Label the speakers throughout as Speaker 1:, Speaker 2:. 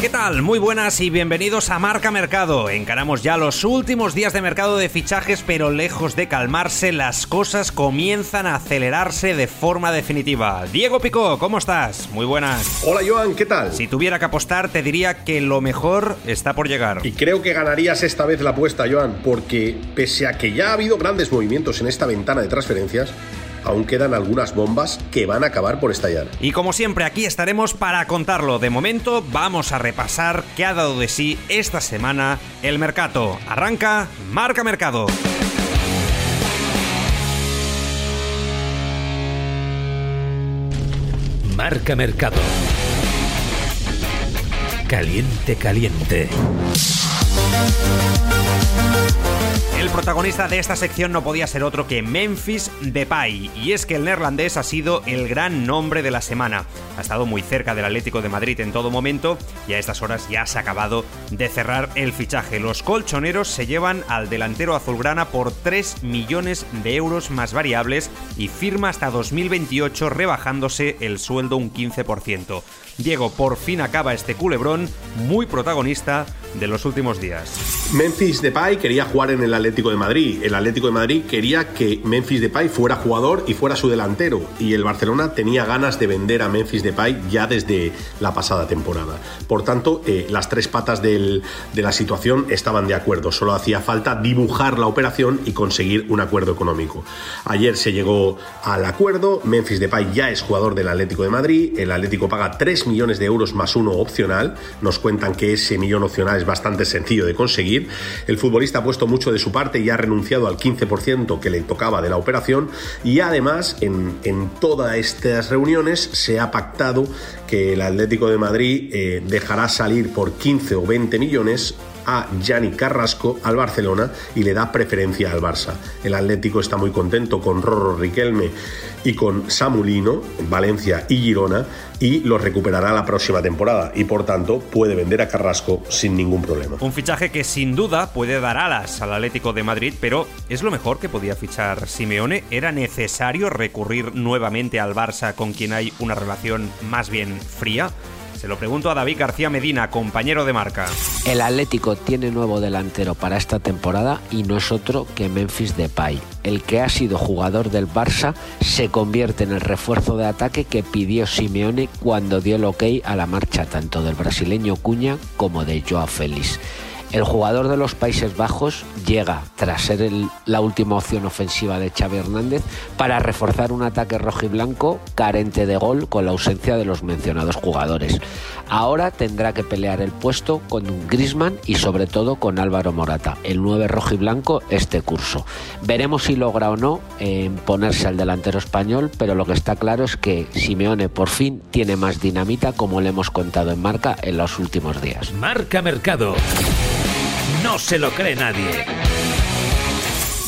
Speaker 1: ¿Qué tal? Muy buenas y bienvenidos a Marca Mercado. Encaramos ya los últimos días de mercado de fichajes, pero lejos de calmarse, las cosas comienzan a acelerarse de forma definitiva. Diego Picó, ¿cómo estás? Muy buenas.
Speaker 2: Hola Joan, ¿qué tal?
Speaker 1: Si tuviera que apostar, te diría que lo mejor está por llegar.
Speaker 2: Y creo que ganarías esta vez la apuesta, Joan, porque pese a que ya ha habido grandes movimientos en esta ventana de transferencias, aún quedan algunas bombas que van a acabar por estallar.
Speaker 1: Y como siempre, aquí estaremos para contarlo. De momento, vamos a repasar qué ha dado de sí esta semana el mercado. Arranca Marca Mercado.
Speaker 3: Marca Mercado. Caliente, caliente.
Speaker 1: El protagonista de esta sección no podía ser otro que Memphis Depay, y es que el neerlandés ha sido el gran nombre de la semana. Ha estado muy cerca del Atlético de Madrid en todo momento y a estas horas ya se ha acabado de cerrar el fichaje. Los colchoneros se llevan al delantero azulgrana por 3 millones de euros más variables y firma hasta 2028 rebajándose el sueldo un 15%. Diego, por fin acaba este culebrón muy protagonista de los últimos días.
Speaker 2: Memphis Depay quería jugar en el Atlético de Madrid. El Atlético de Madrid quería que Memphis Depay fuera jugador y fuera su delantero. Y el Barcelona tenía ganas de vender a Memphis Depay ya desde la pasada temporada. Por tanto, eh, las tres patas de la situación estaban de acuerdo. Solo hacía falta dibujar la operación y conseguir un acuerdo económico. Ayer se llegó al acuerdo. Memphis Depay ya es jugador del Atlético de Madrid. El Atlético paga 3 millones de euros más uno opcional. Nos cuentan que ese millón opcional es bastante sencillo de conseguir. El futbolista ha puesto mucho de su parte y ha renunciado al 15% que le tocaba de la operación y además en, todas estas reuniones se ha pactado que el Atlético de Madrid eh, dejará salir por 15 o 20 millones a Gianni Carrasco al Barcelona y le da preferencia al Barça. El Atlético está muy contento con Rorro Riquelme y con Samulino, Valencia y Girona, y los recuperará la próxima temporada y por tanto puede vender a Carrasco sin ningún problema.
Speaker 1: Un fichaje que sin duda puede dar alas al Atlético de Madrid, pero ¿es lo mejor que podía fichar Simeone? ¿Era necesario recurrir nuevamente al Barça con quien hay una relación más bien fría? Se lo pregunto a David García Medina, compañero de marca.
Speaker 4: El Atlético tiene nuevo delantero para esta temporada y no es otro que Memphis Depay. El que ha sido jugador del Barça se convierte en el refuerzo de ataque que pidió Simeone cuando dio el ok a la marcha tanto del brasileño Cuña como de Joao Félix. El jugador de los Países Bajos llega, tras ser la última opción ofensiva de Xavi Hernández, para reforzar un ataque rojiblanco carente de gol con la ausencia de los mencionados jugadores. Ahora tendrá que pelear el puesto con Grisman y sobre todo con Álvaro Morata, el 9 rojiblanco este curso. Veremos si logra o no ponerse al delantero español, pero lo que está claro es que Simeone por fin tiene más dinamita como le hemos contado en marca en los últimos días.
Speaker 3: Marca Mercado. No se lo cree nadie.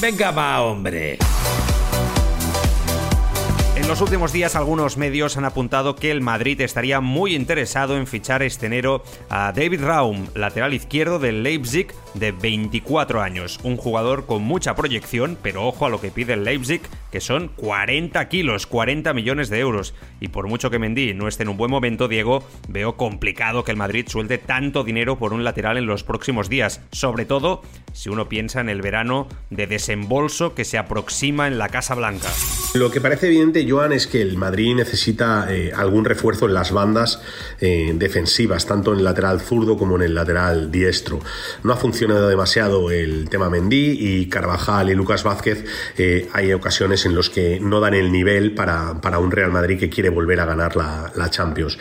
Speaker 3: Venga, va, hombre.
Speaker 1: En los últimos días algunos medios han apuntado que el Madrid estaría muy interesado en fichar este enero a David Raum, lateral izquierdo del Leipzig de 24 años, un jugador con mucha proyección, pero ojo a lo que pide el Leipzig, que son 40 kilos, 40 millones de euros. Y por mucho que Mendy no esté en un buen momento, Diego, veo complicado que el Madrid suelte tanto dinero por un lateral en los próximos días, sobre todo si uno piensa en el verano de desembolso que se aproxima en la Casa Blanca.
Speaker 2: Lo que parece evidente, Es que el Madrid necesita eh, algún refuerzo en las bandas eh, defensivas, tanto en el lateral zurdo como en el lateral diestro. No ha funcionado demasiado el tema Mendy y Carvajal y Lucas Vázquez. Eh, hay ocasiones en los que no dan el nivel para, un Real Madrid que quiere volver a ganar la, la Champions.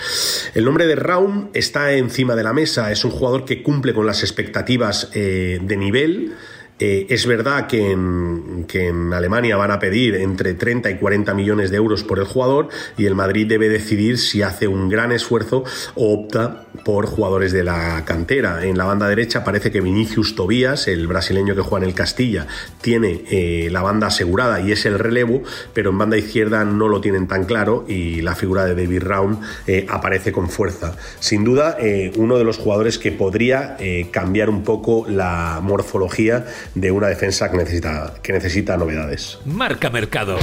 Speaker 2: El nombre de Raum está encima de la mesa. Es un jugador que cumple con las expectativas de nivel Eh, es verdad que en, que en Alemania van a pedir entre 30 y 40 millones de euros por el jugador y el Madrid debe decidir si hace un gran esfuerzo o opta por jugadores de la cantera. En la banda derecha parece que Vinicius Tobías, el brasileño que juega en el Castilla, tiene eh, la banda asegurada y es el relevo, pero en banda izquierda no lo tienen tan claro y la figura de David Round eh, aparece con fuerza. Sin duda, uno de los jugadores que podría cambiar un poco la morfología de una defensa que necesita, que necesita novedades.
Speaker 3: Marca Mercado.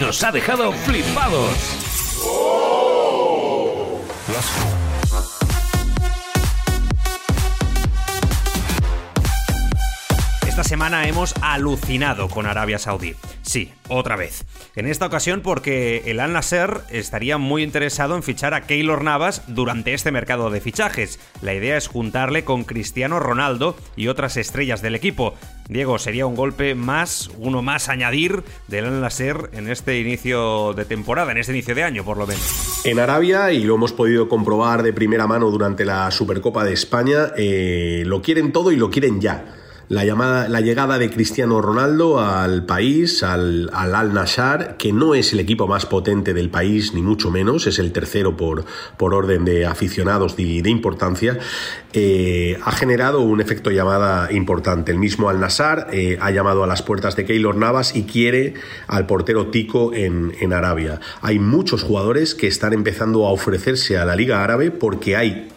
Speaker 3: Nos ha dejado flipados.
Speaker 1: Esta semana hemos alucinado con Arabia Saudí. Sí, otra vez. En esta ocasión porque el Al Nasser estaría muy interesado en fichar a Keylor Navas durante este mercado de fichajes. La idea es juntarle con Cristiano Ronaldo y otras estrellas del equipo. Diego, sería un golpe más, uno más añadir del Al Nasser en este inicio de temporada, en este inicio de año por lo menos.
Speaker 2: En Arabia, y lo hemos podido comprobar de primera mano durante la Supercopa de España, eh, lo quieren todo y lo quieren ya la, llamada, la llegada de Cristiano Ronaldo al país, al Al, Nassr, que no es el equipo más potente del país, ni mucho menos, es el tercero por, por orden de aficionados y de, importancia, eh, ha generado un efecto llamada importante. El mismo Al Nassr eh, ha llamado a las puertas de Keylor Navas y quiere al portero Tico en, en Arabia. Hay muchos jugadores que están empezando a ofrecerse a la Liga Árabe porque hay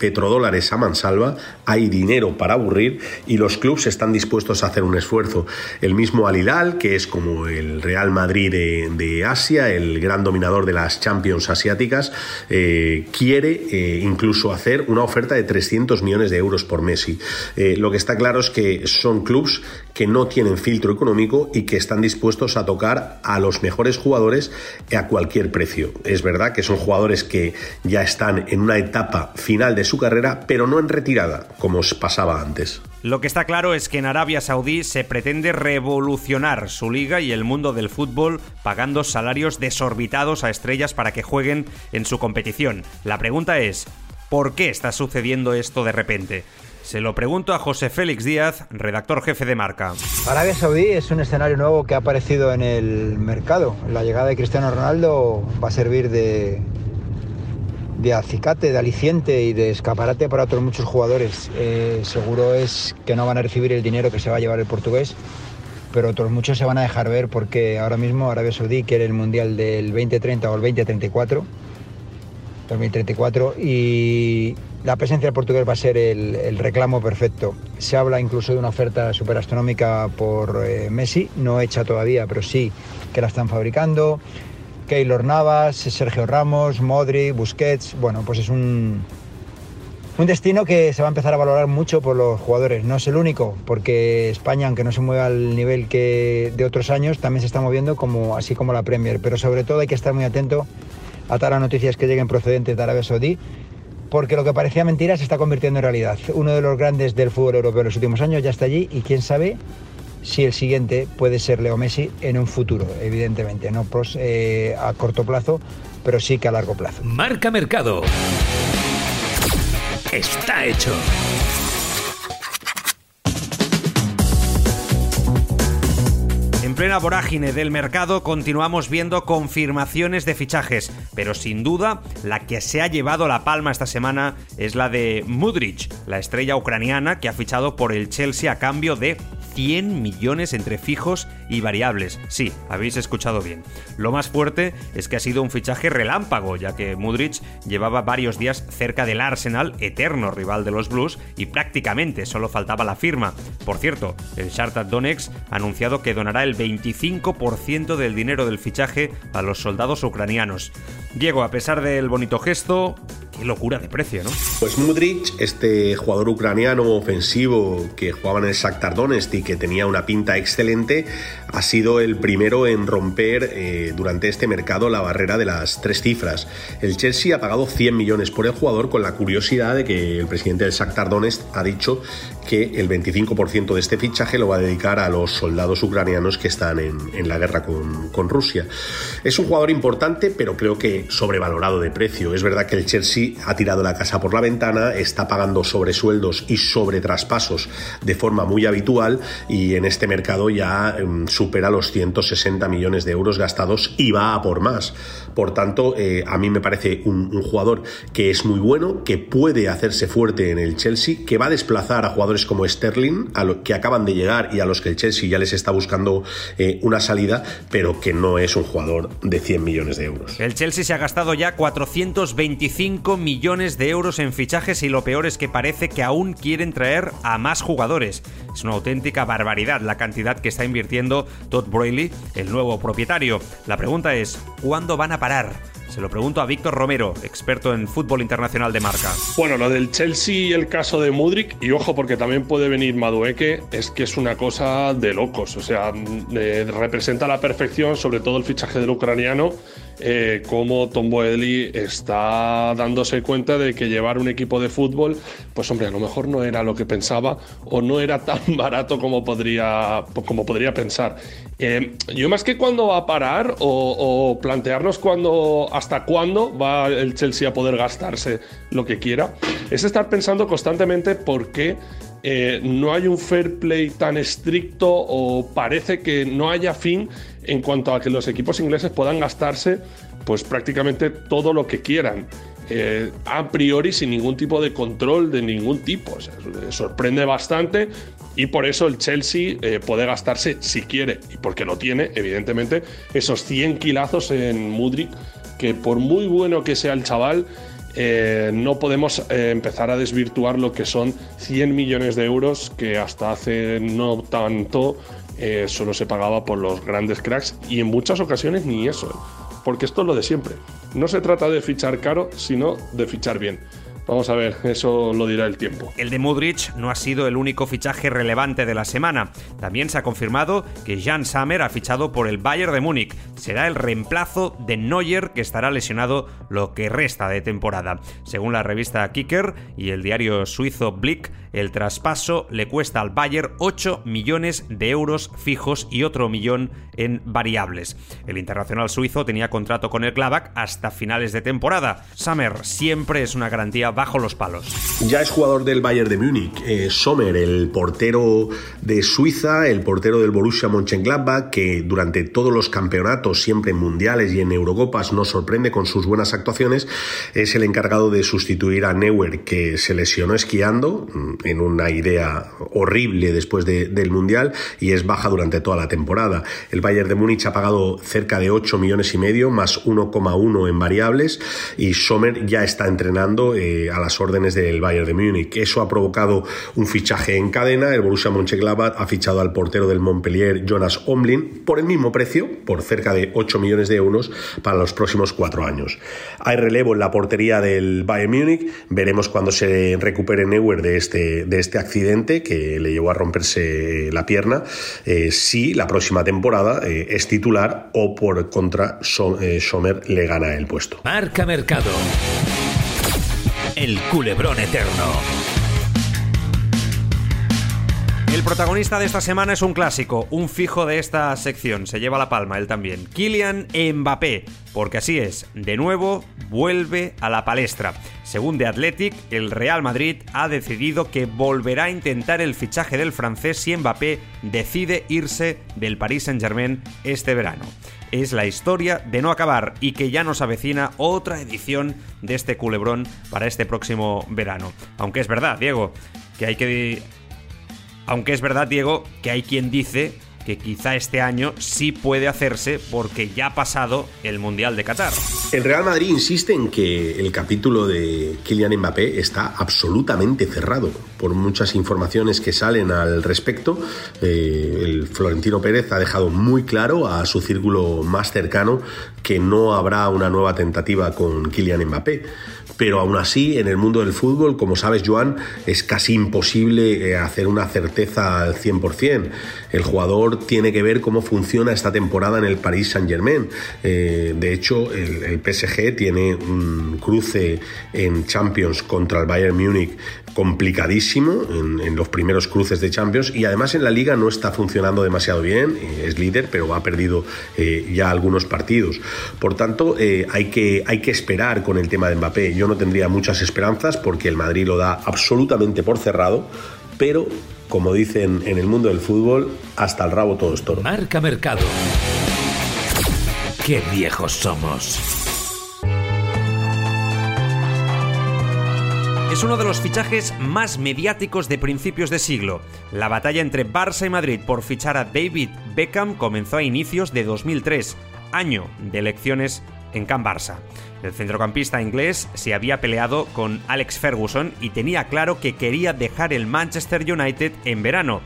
Speaker 2: petrodólares a mansalva, hay dinero para aburrir y los clubes están dispuestos a hacer un esfuerzo. El mismo Al Hilal, que es como el Real Madrid de, Asia, el gran dominador de las Champions asiáticas, eh, quiere eh, incluso hacer una oferta de 300 millones de euros por Messi. Eh, lo que está claro es que son clubes que no tienen filtro económico y que están dispuestos a tocar a los mejores jugadores a cualquier precio. Es verdad que son jugadores que ya están en una etapa final de su carrera, pero no en retirada, como os pasaba antes.
Speaker 1: Lo que está claro es que en Arabia Saudí se pretende revolucionar su liga y el mundo del fútbol pagando salarios desorbitados a estrellas para que jueguen en su competición. La pregunta es, ¿por qué está sucediendo esto de repente? Se lo pregunto a José Félix Díaz, redactor jefe de marca.
Speaker 5: Arabia Saudí es un escenario nuevo que ha aparecido en el mercado. La llegada de Cristiano Ronaldo va a servir de, de acicate, de aliciente y de escaparate para otros muchos jugadores. Eh, seguro es que no van a recibir el dinero que se va a llevar el portugués, pero otros muchos se van a dejar ver porque ahora mismo Arabia Saudí quiere el Mundial del 2030 o el 2034, 2034 y la presencia del portugués va a ser el, reclamo perfecto. Se habla incluso de una oferta superastronómica por eh, Messi, no hecha todavía, pero sí que la están fabricando. Keylor Navas, Sergio Ramos, Modri, Busquets. Bueno, pues es un, un destino que se va a empezar a valorar mucho por los jugadores. No es el único, porque España, aunque no se mueva al nivel que de otros años, también se está moviendo como, así como la Premier. Pero sobre todo hay que estar muy atento a todas las noticias que lleguen procedentes de Arabia Saudí, porque lo que parecía mentira se está convirtiendo en realidad. Uno de los grandes del fútbol europeo en los últimos años ya está allí y quién sabe si el siguiente puede ser Leo Messi en un futuro, evidentemente, no eh, a corto plazo, pero sí que a largo plazo.
Speaker 3: Marca Mercado. Está hecho.
Speaker 1: Plena vorágine del mercado continuamos viendo confirmaciones de fichajes, pero sin duda la que se ha llevado la palma esta semana es la de Mudrich, la estrella ucraniana que ha fichado por el Chelsea a cambio de 100 millones entre fijos y variables. Sí, habéis escuchado bien. Lo más fuerte es que ha sido un fichaje relámpago, ya que Mudrich llevaba varios días cerca del Arsenal, eterno rival de los Blues, y prácticamente solo faltaba la firma. Por cierto, el Shakhtar Donetsk ha anunciado que donará el 25% del dinero del fichaje a los soldados ucranianos. Diego, a pesar del bonito gesto, qué locura de precio, ¿no?
Speaker 2: Pues Mudrich, este jugador ucraniano ofensivo que jugaba en el Shakhtar Donetsk y que tenía una pinta excelente, ha sido el primero en romper eh, durante este mercado la barrera de las tres cifras. El Chelsea ha pagado 100 millones por el jugador con la curiosidad de que el presidente del Shakhtar Donetsk ha dicho que el 25% de este fichaje lo va a dedicar a los soldados ucranianos que están en, la guerra con, Rusia. Es un jugador importante, pero creo que sobrevalorado de precio. Es verdad que el Chelsea ha tirado la casa por la ventana, está pagando sobresueldos y sobre traspasos de forma muy habitual y en este mercado ya em, supera los 160 millones de euros gastados y va a por más. Por tanto, eh, a mí me parece un, jugador que es muy bueno, que puede hacerse fuerte en el Chelsea, que va a desplazar a jugadores como Sterling, a que acaban de llegar y a los que el Chelsea ya les está buscando eh, una salida, pero que no es un jugador de 100 millones de euros.
Speaker 1: El Chelsea se ha gastado ya 425 millones de euros en fichajes y lo peor es que parece que aún quieren traer a más jugadores. Es una auténtica barbaridad la cantidad que está invirtiendo Todd Broyley, el nuevo propietario. La pregunta es, ¿cuándo van a parar? Se lo pregunto a Víctor Romero, experto en fútbol internacional de marca.
Speaker 6: Bueno, lo del Chelsea y el caso de Mudrik, y ojo porque también puede venir Madueke, es que es una cosa de locos. O sea, eh, representa a la perfección, sobre todo el fichaje del ucraniano, eh, cómo Tom Boehly está dándose cuenta de que llevar un equipo de fútbol, pues hombre, a lo mejor no era lo que pensaba o no era tan barato como podría, como podría pensar. Eh, yo más que cuándo va a parar o, plantearnos cuándo, hasta cuándo va el Chelsea a poder gastarse lo que quiera, es estar pensando constantemente por qué eh, no hay un fair play tan estricto o parece que no haya fin en cuanto a que los equipos ingleses puedan gastarse pues prácticamente todo lo que quieran. Eh, a priori sin ningún tipo de control de ningún tipo. sorprende bastante y por eso el Chelsea eh, puede gastarse si quiere y porque lo tiene, evidentemente, esos 100 kilazos en Mudrik que por muy bueno que sea el chaval, eh, no podemos empezar a desvirtuar lo que son 100 millones de euros que hasta hace no tanto solo se pagaba por los grandes cracks y en muchas ocasiones ni eso porque esto es lo de siempre. No se trata de fichar caro, sino de fichar bien. Vamos a ver, eso lo dirá el tiempo.
Speaker 1: El de Mudrich no ha sido el único fichaje relevante de la semana. También se ha confirmado que Jan Sammer ha fichado por el Bayern de Múnich. Será el reemplazo de Neuer que estará lesionado lo que resta de temporada. Según la revista Kicker y el diario suizo Blick, el traspaso le cuesta al Bayern 8 millones de euros fijos y otro millón en variables. El internacional suizo tenía contrato con el Gladbach hasta finales de temporada. Sammer siempre es una garantía bajo los palos.
Speaker 2: Ya es jugador del Bayern de Múnich. Eh, Sommer, el portero de Suiza, el portero del Borussia Mönchengladbach, que durante todos los campeonatos, siempre en mundiales y en Eurocopas, nos sorprende con sus buenas actuaciones, es el encargado de sustituir a Neuer, que se lesionó esquiando mm, en una idea horrible después del mundial y es baja durante toda la temporada. El Bayern de Múnich ha pagado cerca de 8 millones y medio más 1,1 en variables y Sommer ya está entrenando. Eh, a las órdenes del Bayern de Múnich. Eso ha provocado un fichaje en cadena. El Borussia Mönchengladbach ha fichado al portero del Montpellier, Jonas Omlin, por el mismo precio, por cerca de 8 millones de euros para los próximos cuatro años. Hay relevo en la portería del Bayern Múnich. Veremos cuando se recupere Neuer de este, de este accidente que le llevó a romperse la pierna. Eh, si la próxima temporada eh, es titular o por contra eh, Sommer le gana el puesto.
Speaker 3: Marca Mercado el culebrón eterno.
Speaker 1: El protagonista de esta semana es un clásico, un fijo de esta sección, se lleva la palma él también. Kylian Mbappé, porque así es, de nuevo vuelve a la palestra. Según The Athletic, el Real Madrid ha decidido que volverá a intentar el fichaje del francés si Mbappé decide irse del Paris Saint-Germain este verano es la historia de no acabar y que ya nos avecina otra edición de este culebrón para este próximo verano. Aunque es verdad, Diego, que hay que... Aunque es verdad, Diego, que hay quien dice que quizá este año sí puede hacerse porque ya ha pasado el Mundial de Qatar.
Speaker 2: El Real Madrid insiste en que el capítulo de Kylian Mbappé está absolutamente cerrado. Por muchas informaciones que salen al respecto, eh, el Florentino Pérez ha dejado muy claro a su círculo más cercano que no habrá una nueva tentativa con Kylian Mbappé pero aún así en el mundo del fútbol, como sabes Joan, es casi imposible eh, hacer una certeza al 100%. El jugador tiene que ver cómo funciona esta temporada en el Paris Saint Germain. Eh, de hecho, el, PSG tiene un cruce en Champions contra el Bayern Múnich complicadísimo en, los primeros cruces de Champions y además en la liga no está funcionando demasiado bien, eh, es líder pero ha perdido ya algunos partidos. Por tanto, hay, que, hay que esperar con el tema de Mbappé. No tendría muchas esperanzas porque el Madrid lo da absolutamente por cerrado, pero como dicen en el mundo del fútbol, hasta el rabo todo es toro.
Speaker 3: Marca Mercado. Qué viejos somos.
Speaker 1: Es uno de los fichajes más mediáticos de principios de siglo. La batalla entre Barça y Madrid por fichar a David Beckham comenzó a inicios de 2003, año de elecciones en Can Barça. El centrocampista inglés se había peleado con Alex Ferguson y tenía claro que quería dejar el Manchester United en verano.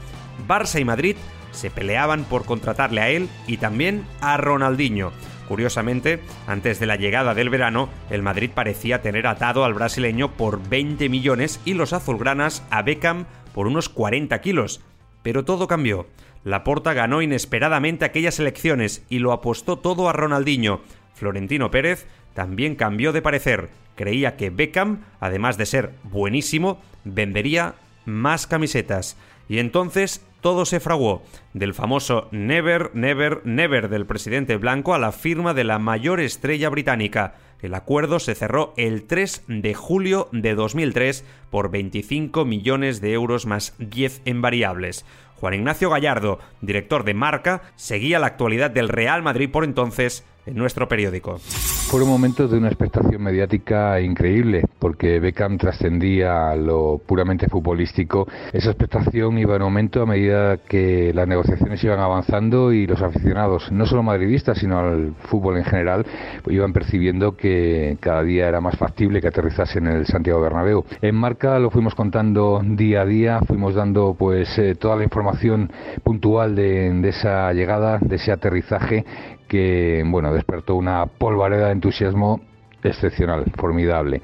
Speaker 1: Barça y Madrid se peleaban por contratarle a él y también a Ronaldinho. Curiosamente, antes de la llegada del verano, el Madrid parecía tener atado al brasileño por 20 millones y los azulgranas a Beckham por unos 40 kilos. Pero todo cambió. Laporta ganó inesperadamente aquellas elecciones y lo apostó todo a Ronaldinho. Florentino Pérez también cambió de parecer. Creía que Beckham, además de ser buenísimo, vendería más camisetas. Y entonces todo se fraguó, del famoso Never, Never, Never del presidente Blanco a la firma de la mayor estrella británica. El acuerdo se cerró el 3 de julio de 2003 por 25 millones de euros más 10 en variables. Juan Ignacio Gallardo, director de Marca, seguía la actualidad del Real Madrid por entonces en nuestro periódico.
Speaker 7: Fueron momentos de una expectación mediática increíble, porque Beckham trascendía lo puramente futbolístico. Esa expectación iba en aumento a medida que las negociaciones iban avanzando y los aficionados, no solo madridistas, sino al fútbol en general, pues iban percibiendo que cada día era más factible que aterrizase en el Santiago Bernabéu. En marca lo fuimos contando día a día, fuimos dando pues eh, toda la información puntual de, de esa llegada, de ese aterrizaje que bueno despertó una polvareda de entusiasmo excepcional, formidable.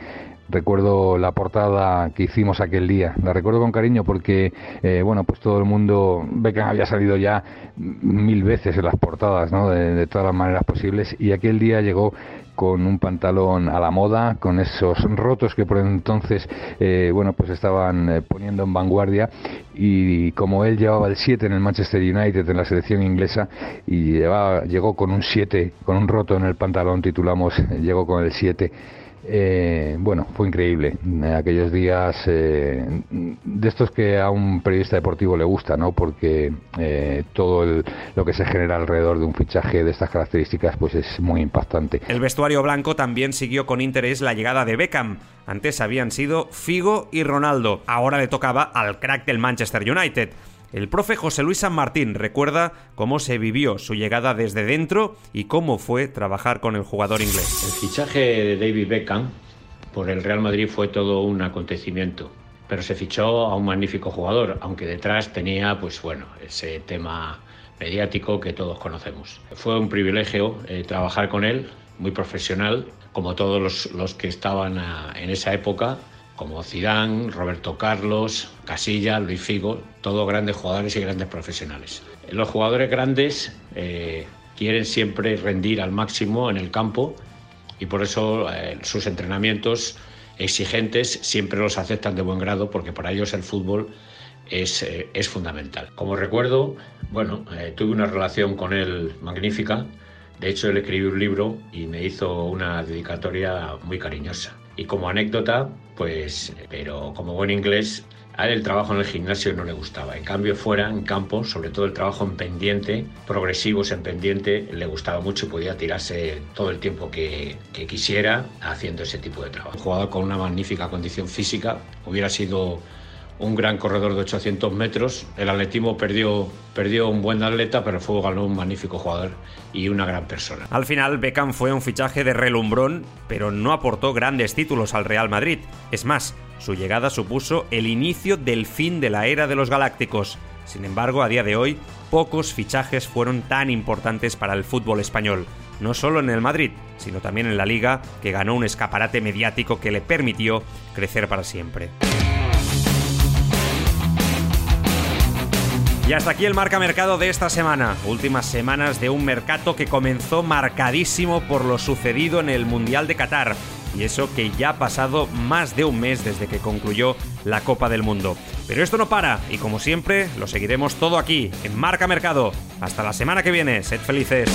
Speaker 7: Recuerdo la portada que hicimos aquel día, la recuerdo con cariño porque, eh, bueno, pues todo el mundo, Beckham había salido ya mil veces en las portadas, ¿no? De, todas las maneras posibles. Y aquel día llegó con un pantalón a la moda, con esos rotos que por entonces, eh, bueno, pues estaban eh, poniendo en vanguardia. Y como él llevaba el 7 en el Manchester United en la selección inglesa y llevaba, llegó con un 7, con un roto en el pantalón, titulamos, llegó con el 7 eh, bueno, fue increíble. aquellos días eh, de estos que a un periodista deportivo le gusta, ¿no? Porque eh, todo lo que se genera alrededor de un fichaje de estas características, pues es muy impactante.
Speaker 1: El vestuario blanco también siguió con interés la llegada de Beckham. Antes habían sido Figo y Ronaldo. Ahora le tocaba al crack del Manchester United. El profe José Luis San Martín recuerda cómo se vivió su llegada desde dentro y cómo fue trabajar con el jugador inglés.
Speaker 8: El fichaje de David Beckham por el Real Madrid fue todo un acontecimiento, pero se fichó a un magnífico jugador, aunque detrás tenía, pues bueno, ese tema mediático que todos conocemos. Fue un privilegio eh, trabajar con él, muy profesional, como todos los, que estaban a, en esa época, como Zidane, Roberto Carlos, Casilla, Luis Figo, todos grandes jugadores y grandes profesionales. Los jugadores grandes eh, quieren siempre rendir al máximo en el campo y por eso eh, sus entrenamientos exigentes siempre los aceptan de buen grado porque para ellos el fútbol es, eh, es fundamental. Como recuerdo, bueno, tuve una relación con él magnífica. De hecho, él escribió un libro y me hizo una dedicatoria muy cariñosa. Y como anécdota, pues, pero como buen inglés, a él el trabajo en el gimnasio no le gustaba. En cambio, fuera, en campo, sobre todo el trabajo en pendiente, progresivos en pendiente, le gustaba mucho y podía tirarse todo el tiempo que, que quisiera haciendo ese tipo de trabajo. Un jugador con una magnífica condición física, hubiera sido un gran corredor de 800 metros. El atletismo perdió, perdió un buen atleta, pero el fútbol ganó un magnífico jugador y una gran persona.
Speaker 1: Al final, Beckham fue un fichaje de relumbrón, pero no aportó grandes títulos al Real Madrid. Es más, su llegada supuso el inicio del fin de la era de los galácticos. Sin embargo, a día de hoy, pocos fichajes fueron tan importantes para el fútbol español. No solo en el Madrid, sino también en la liga, que ganó un escaparate mediático que le permitió crecer para siempre. Y hasta aquí el marca mercado de esta semana. Últimas semanas de un mercado que comenzó marcadísimo por lo sucedido en el Mundial de Qatar. Y eso que ya ha pasado más de un mes desde que concluyó la Copa del Mundo. Pero esto no para y como siempre lo seguiremos todo aquí en Marca Mercado. Hasta la semana que viene. Sed felices.